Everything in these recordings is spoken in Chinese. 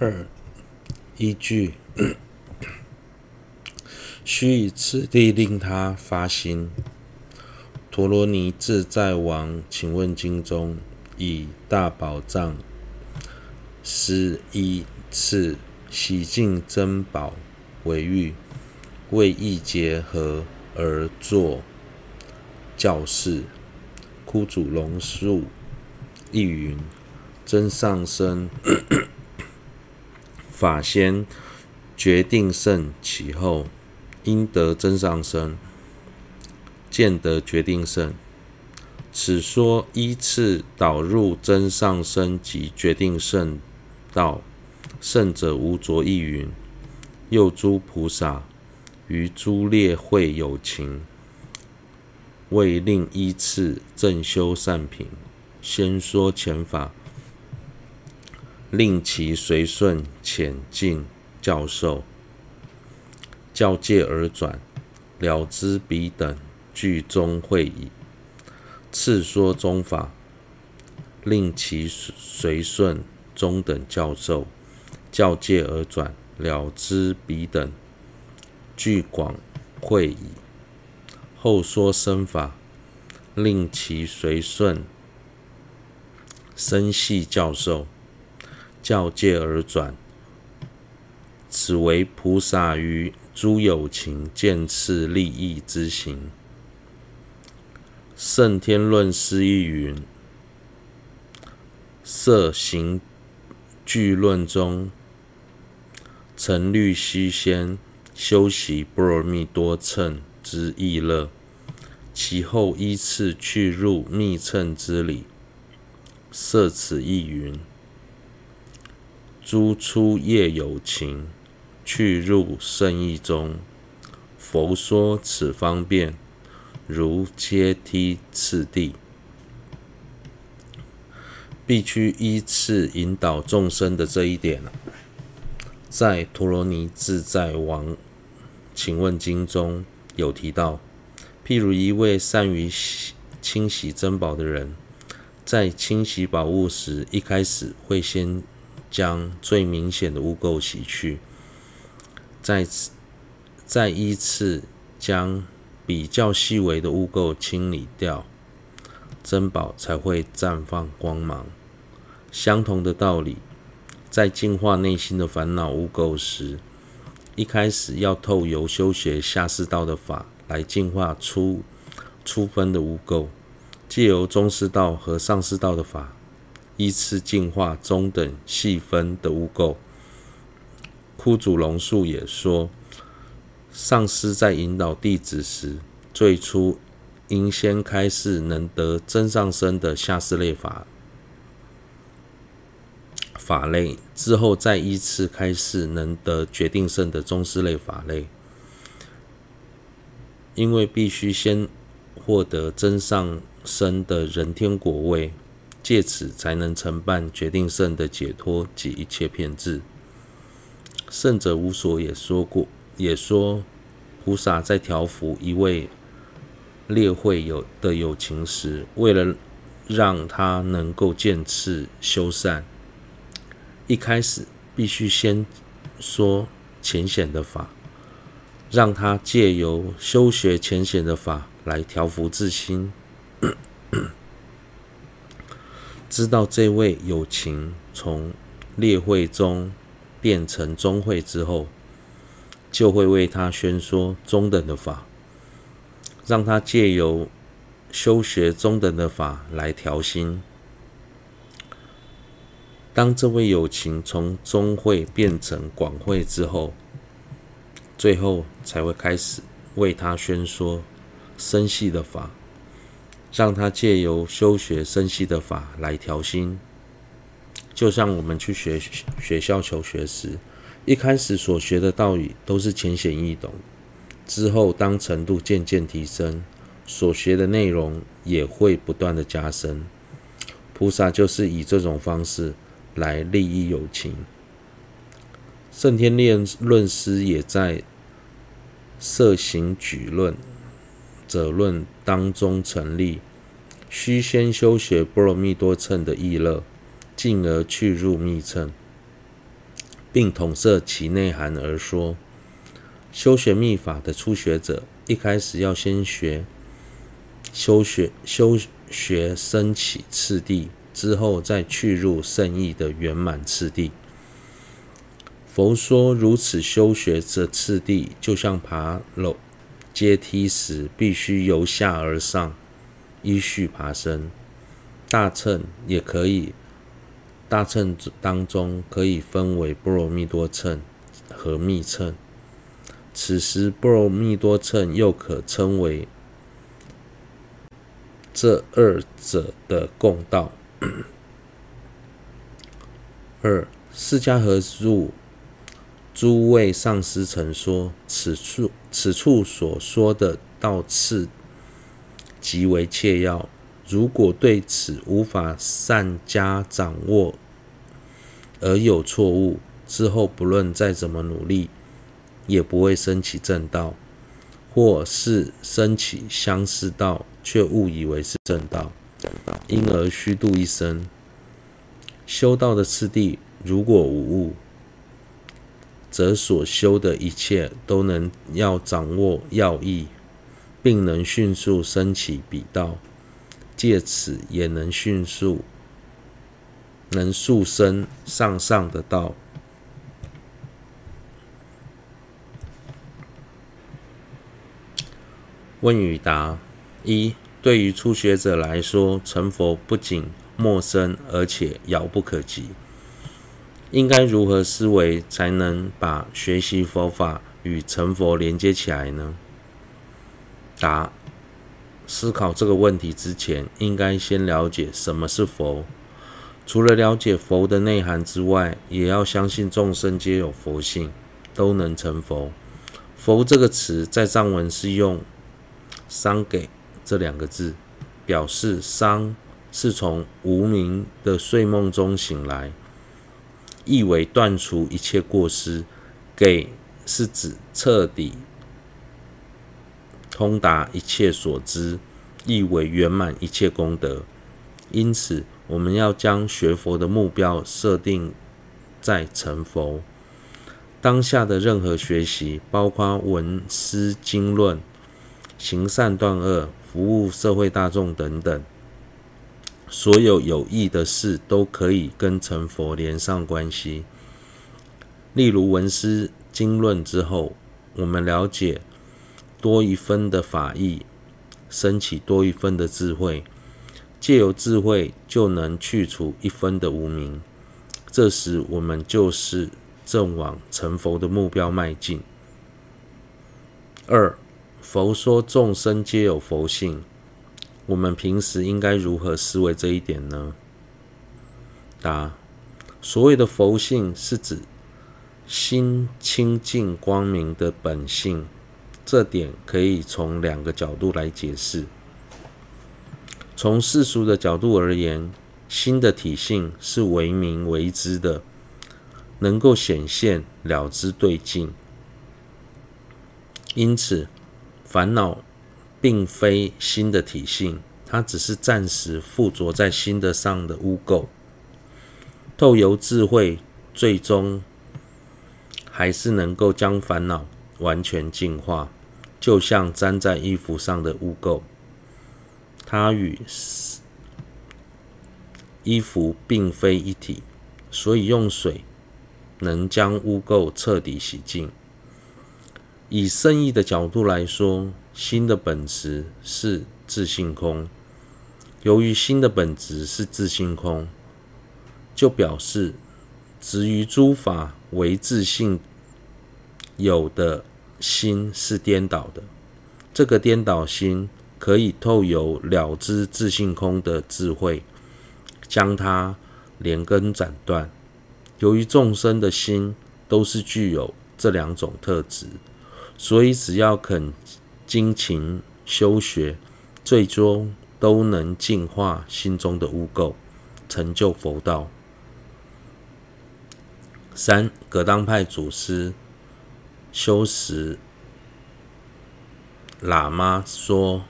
二依据，须以此地令他发心。陀罗尼自在王请问经中以大宝藏施依次洗净珍宝为喻，为意结合而作教示。枯主龙树亦云：真上生法先决定胜其后，因得增上生。见得决定胜，此说依次导入增上生及决定胜道，胜者无着意云。又诸菩萨于诸列会有情，为令依次正修善品，先说前法，令其随顺浅近教授，教诫而转，了知彼等。具中会矣，次说中法，令其随顺中等教授，教诫而转，了知彼等具广会矣。后说深法，令其随顺深细教授，教诫而转。此为菩萨于诸有情见次利益之行。胜天论师亦云：色行俱论中，成律须先修习波罗蜜多乘之意乐，其后依次去入密乘之理。色此亦云：诸初业有情去入胜义中，佛说此方便。如阶梯次第，必须依次引导众生的这一点，在陀罗尼自在王请问经中有提到。譬如一位善于清洗珍宝的人，在清洗宝物时，一开始会先将最明显的污垢洗去，再次再依次将。比较细微的污垢清理掉，珍宝才会绽放光芒。相同的道理，在净化内心的烦恼污垢时，一开始要透由修学下士道的法来净化初初分的污垢，借由中士道和上士道的法，依次净化中等细分的污垢。枯主龙树也说。上师在引导弟子时，最初应先开示能得真上身的下士类法法类，之后再依次开示能得决定胜的中士类法类。因为必须先获得真上身的人天果位，借此才能承办决定胜的解脱及一切遍智。胜者无所也说过。也说，菩萨在调伏一位列会有的有情时，为了让他能够渐次修善，一开始必须先说浅显的法，让他借由修学浅显的法来调伏自心，知道这位有情从列会中变成中会之后。就会为他宣说中等的法，让他借由修学中等的法来调心。当这位有情从中会变成广会之后，最后才会开始为他宣说深细的法，让他借由修学生息的法来调心。就像我们去学学校求学时。一开始所学的道理都是浅显易懂，之后当程度渐渐提升，所学的内容也会不断的加深。菩萨就是以这种方式来利益有情。胜天论师也在色行举论者论当中成立，须先修学波罗蜜多乘的意乐，进而去入密乘。并统摄其内涵而说。修学密法的初学者，一开始要先学修学修学升起次第，之后再去入圣意的圆满次第。佛说如此修学的次第，就像爬楼阶梯时，必须由下而上，依序爬升。大乘也可以，大乘当中可以分为波罗蜜多乘和密乘。此时，波罗蜜多乘又可称为这二者的共道。二，释迦合入诸位上师曾说：“此处此处所说的道次极为切要，如果对此无法善加掌握，而有错误，之后不论再怎么努力。”也不会升起正道，或是升起相似道，却误以为是正道，因而虚度一生。修道的次第，如果无误，则所修的一切都能要掌握要义，并能迅速升起彼道，借此也能迅速能速升上上的道。问与答：一、对于初学者来说，成佛不仅陌生，而且遥不可及。应该如何思维才能把学习佛法与成佛连接起来呢？答：思考这个问题之前，应该先了解什么是佛。除了了解佛的内涵之外，也要相信众生皆有佛性，都能成佛。佛这个词在藏文是用。桑给这两个字，表示桑是从无明的睡梦中醒来，意为断除一切过失；给是指彻底通达一切所知，意为圆满一切功德。因此，我们要将学佛的目标设定在成佛。当下的任何学习，包括闻思经论。行善断恶、服务社会大众等等，所有有益的事都可以跟成佛连上关系。例如闻思经论之后，我们了解多一分的法义，升起多一分的智慧，借由智慧就能去除一分的无明。这时我们就是正往成佛的目标迈进。二。佛说众生皆有佛性，我们平时应该如何思维这一点呢？答：所谓的佛性是指心清净光明的本性，这点可以从两个角度来解释。从世俗的角度而言，心的体性是为明为知的，能够显现了知对境，因此。烦恼并非心的体性，它只是暂时附着在心的上的污垢。透由智慧，最终还是能够将烦恼完全净化，就像粘在衣服上的污垢，它与衣服并非一体，所以用水能将污垢彻底洗净。以圣意的角度来说，心的本质是自性空。由于心的本质是自性空，就表示执于诸法为自性有的心是颠倒的。这个颠倒心可以透由了知自性空的智慧，将它连根斩断。由于众生的心都是具有这两种特质。所以，只要肯精勤修学，最终都能净化心中的污垢，成就佛道。三，格当派祖师修实喇嘛说：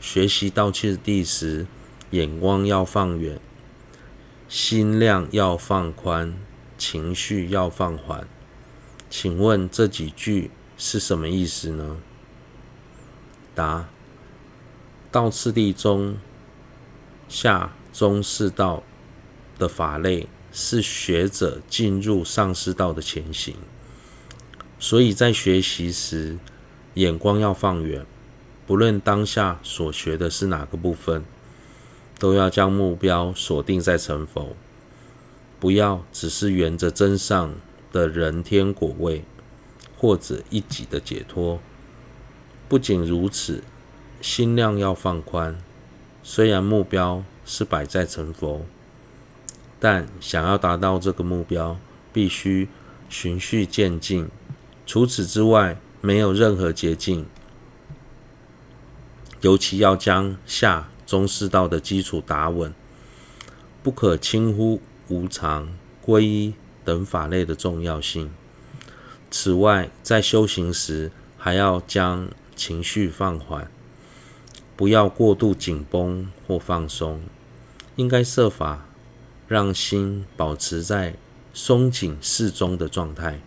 学习道次第时，眼光要放远，心量要放宽，情绪要放缓。请问这几句是什么意思呢？答：道次第中下中士道的法类，是学者进入上士道的前行，所以在学习时，眼光要放远，不论当下所学的是哪个部分，都要将目标锁定在成佛，不要只是沿着真上的人天果位，或者一己的解脱。不仅如此，心量要放宽。虽然目标是摆在成佛，但想要达到这个目标，必须循序渐进。除此之外，没有任何捷径。尤其要将下中世道的基础打稳，不可轻忽无常、皈依等法类的重要性。此外，在修行时，还要将情绪放缓，不要过度紧绷或放松，应该设法让心保持在松紧适中的状态。